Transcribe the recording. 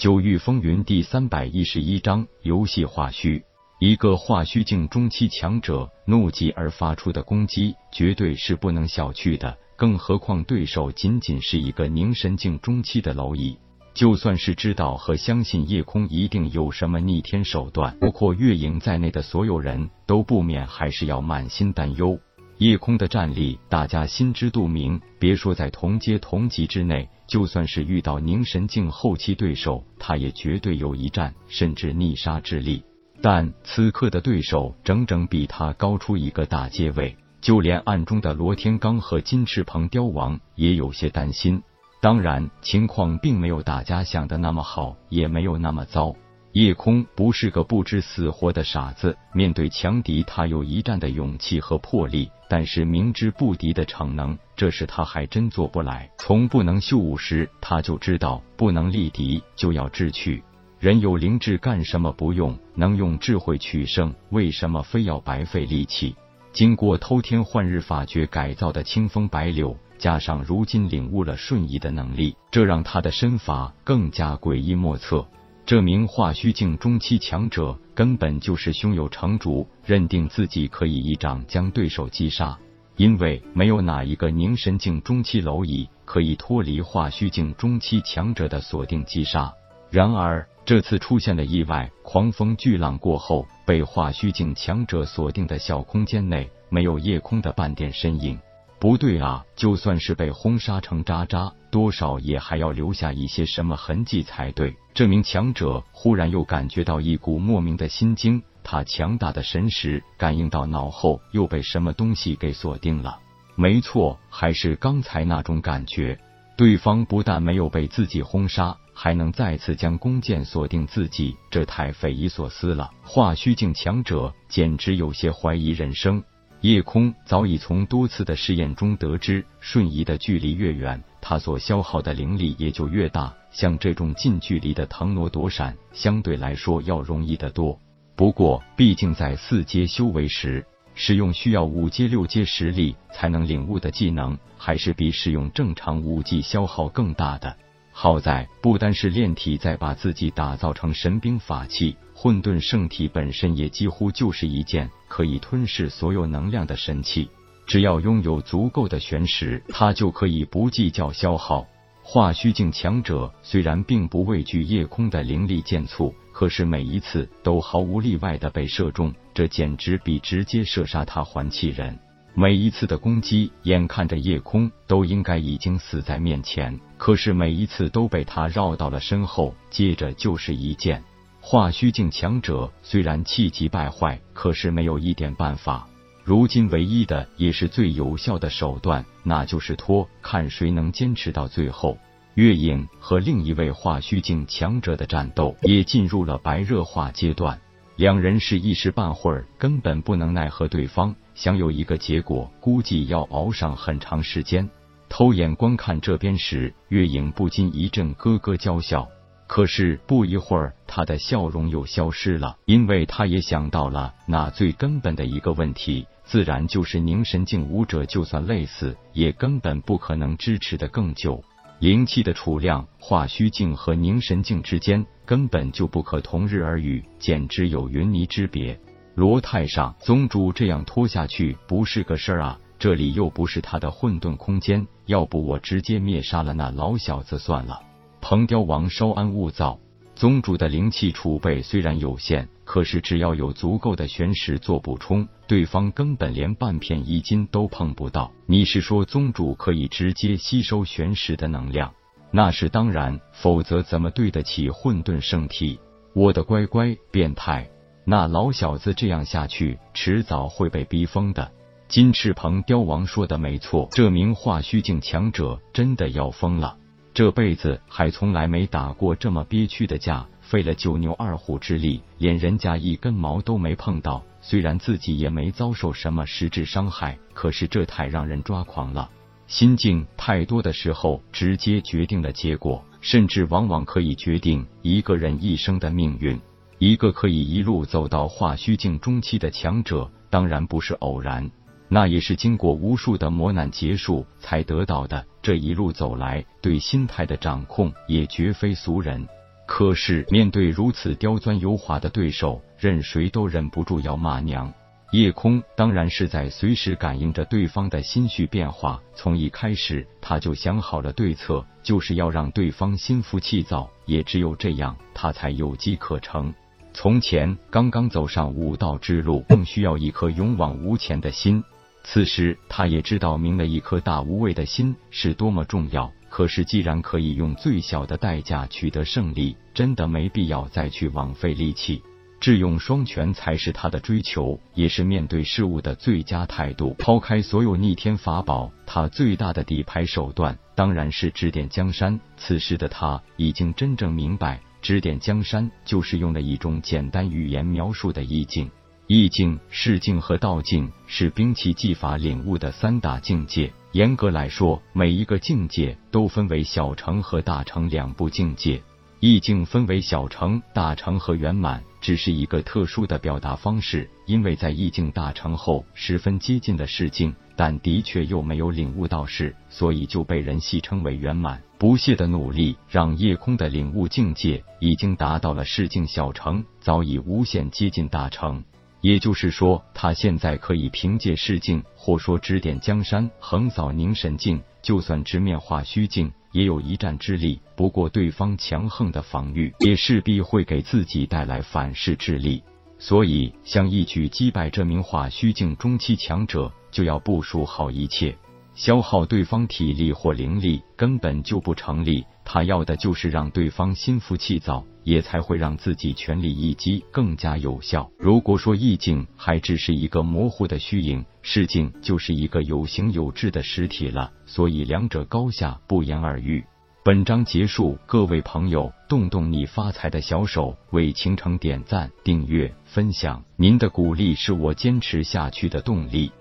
九域风云第三百一十一章游戏化虚。一个化虚境中期强者怒极而发出的攻击，绝对是不能小觑的。更何况对手仅仅是一个凝神境中期的蝼蚁。就算是知道和相信夜空一定有什么逆天手段，包括月影在内的所有人都不免还是要满心担忧。夜空的战力，大家心知肚明。别说在同阶同级之内，就算是遇到凝神境后期对手，他也绝对有一战甚至逆杀之力。但此刻的对手整整比他高出一个大阶位，就连暗中的罗天罡和金翅鹏雕王也有些担心。当然，情况并没有大家想的那么好，也没有那么糟。夜空不是个不知死活的傻子，面对强敌，他有一战的勇气和魄力。但是明知不敌的逞能，这事他还真做不来。从不能秀武时，他就知道不能力敌就要智取。人有灵智，干什么不用？能用智慧取胜，为什么非要白费力气？经过偷天换日法诀改造的清风白柳，加上如今领悟了瞬移的能力，这让他的身法更加诡异莫测。这名化虚境中期强者根本就是胸有成竹，认定自己可以一掌将对手击杀。因为没有哪一个凝神境中期蝼蚁可以脱离化虚境中期强者的锁定击杀。然而这次出现了意外，狂风巨浪过后，被化虚境强者锁定的小空间内没有夜空的半点身影。不对啊！就算是被轰杀成渣渣，多少也还要留下一些什么痕迹才对。这名强者忽然又感觉到一股莫名的心惊，他强大的神识感应到脑后又被什么东西给锁定了。没错，还是刚才那种感觉。对方不但没有被自己轰杀，还能再次将弓箭锁定自己，这太匪夷所思了。化虚境强者简直有些怀疑人生。夜空早已从多次的试验中得知，瞬移的距离越远，他所消耗的灵力也就越大。像这种近距离的腾挪躲闪，相对来说要容易得多。不过，毕竟在四阶修为时，使用需要五阶六阶实力才能领悟的技能，还是比使用正常武技消耗更大的。好在，不单是炼体在把自己打造成神兵法器。混沌圣体本身也几乎就是一件可以吞噬所有能量的神器，只要拥有足够的玄石，它就可以不计较消耗。化虚境强者虽然并不畏惧夜空的灵力剑簇，可是每一次都毫无例外的被射中，这简直比直接射杀他还气人。每一次的攻击，眼看着夜空都应该已经死在面前，可是每一次都被他绕到了身后，接着就是一剑。化虚境强者虽然气急败坏，可是没有一点办法。如今唯一的也是最有效的手段，那就是拖，看谁能坚持到最后。月影和另一位化虚境强者的战斗也进入了白热化阶段，两人是一时半会儿根本不能奈何对方，想有一个结果，估计要熬上很长时间。偷眼观看这边时，月影不禁一阵咯咯娇笑。可是不一会儿，他的笑容又消失了，因为他也想到了那最根本的一个问题，自然就是凝神境武者就算累死，也根本不可能支持的更久。灵气的储量，化虚境和凝神境之间根本就不可同日而语，简直有云泥之别。罗太上宗主这样拖下去不是个事儿啊！这里又不是他的混沌空间，要不我直接灭杀了那老小子算了。鹏雕王稍安勿躁，宗主的灵气储备虽然有限，可是只要有足够的玄石做补充，对方根本连半片衣金都碰不到。你是说宗主可以直接吸收玄石的能量？那是当然，否则怎么对得起混沌圣体？我的乖乖，变态！那老小子这样下去，迟早会被逼疯的。金翅鹏雕王说的没错，这名化虚境强者真的要疯了。这辈子还从来没打过这么憋屈的架，费了九牛二虎之力，连人家一根毛都没碰到。虽然自己也没遭受什么实质伤害，可是这太让人抓狂了。心境太多的时候，直接决定了结果，甚至往往可以决定一个人一生的命运。一个可以一路走到化虚境中期的强者，当然不是偶然。那也是经过无数的磨难结束才得到的。这一路走来，对心态的掌控也绝非俗人。可是面对如此刁钻油滑的对手，任谁都忍不住要骂娘。夜空当然是在随时感应着对方的心绪变化，从一开始他就想好了对策，就是要让对方心浮气躁，也只有这样，他才有机可乘。从前刚刚走上武道之路，更需要一颗勇往无前的心。此时他也知道明了一颗大无畏的心是多么重要。可是既然可以用最小的代价取得胜利，真的没必要再去枉费力气。智勇双全才是他的追求，也是面对事物的最佳态度。抛开所有逆天法宝，他最大的底牌手段当然是指点江山。此时的他已经真正明白，指点江山就是用了一种简单语言描述的意境。意境、视境和道境是兵器技法领悟的三大境界。严格来说，每一个境界都分为小成和大成两部境界。意境分为小成、大成和圆满，只是一个特殊的表达方式。因为在意境大成后，十分接近的世境，但的确又没有领悟到事，所以就被人戏称为圆满。不懈的努力让夜空的领悟境界已经达到了世境小成，早已无限接近大成。也就是说，他现在可以凭借世境，或说指点江山，横扫凝神境，就算直面化虚境。也有一战之力，不过对方强横的防御，也势必会给自己带来反噬之力。所以，想一举击败这名化虚境中期强者，就要部署好一切。消耗对方体力或灵力根本就不成立，他要的就是让对方心浮气躁，也才会让自己全力一击更加有效。如果说意境还只是一个模糊的虚影，视境就是一个有形有质的实体了，所以两者高下不言而喻。本章结束，各位朋友，动动你发财的小手，为倾城点赞、订阅、分享，您的鼓励是我坚持下去的动力。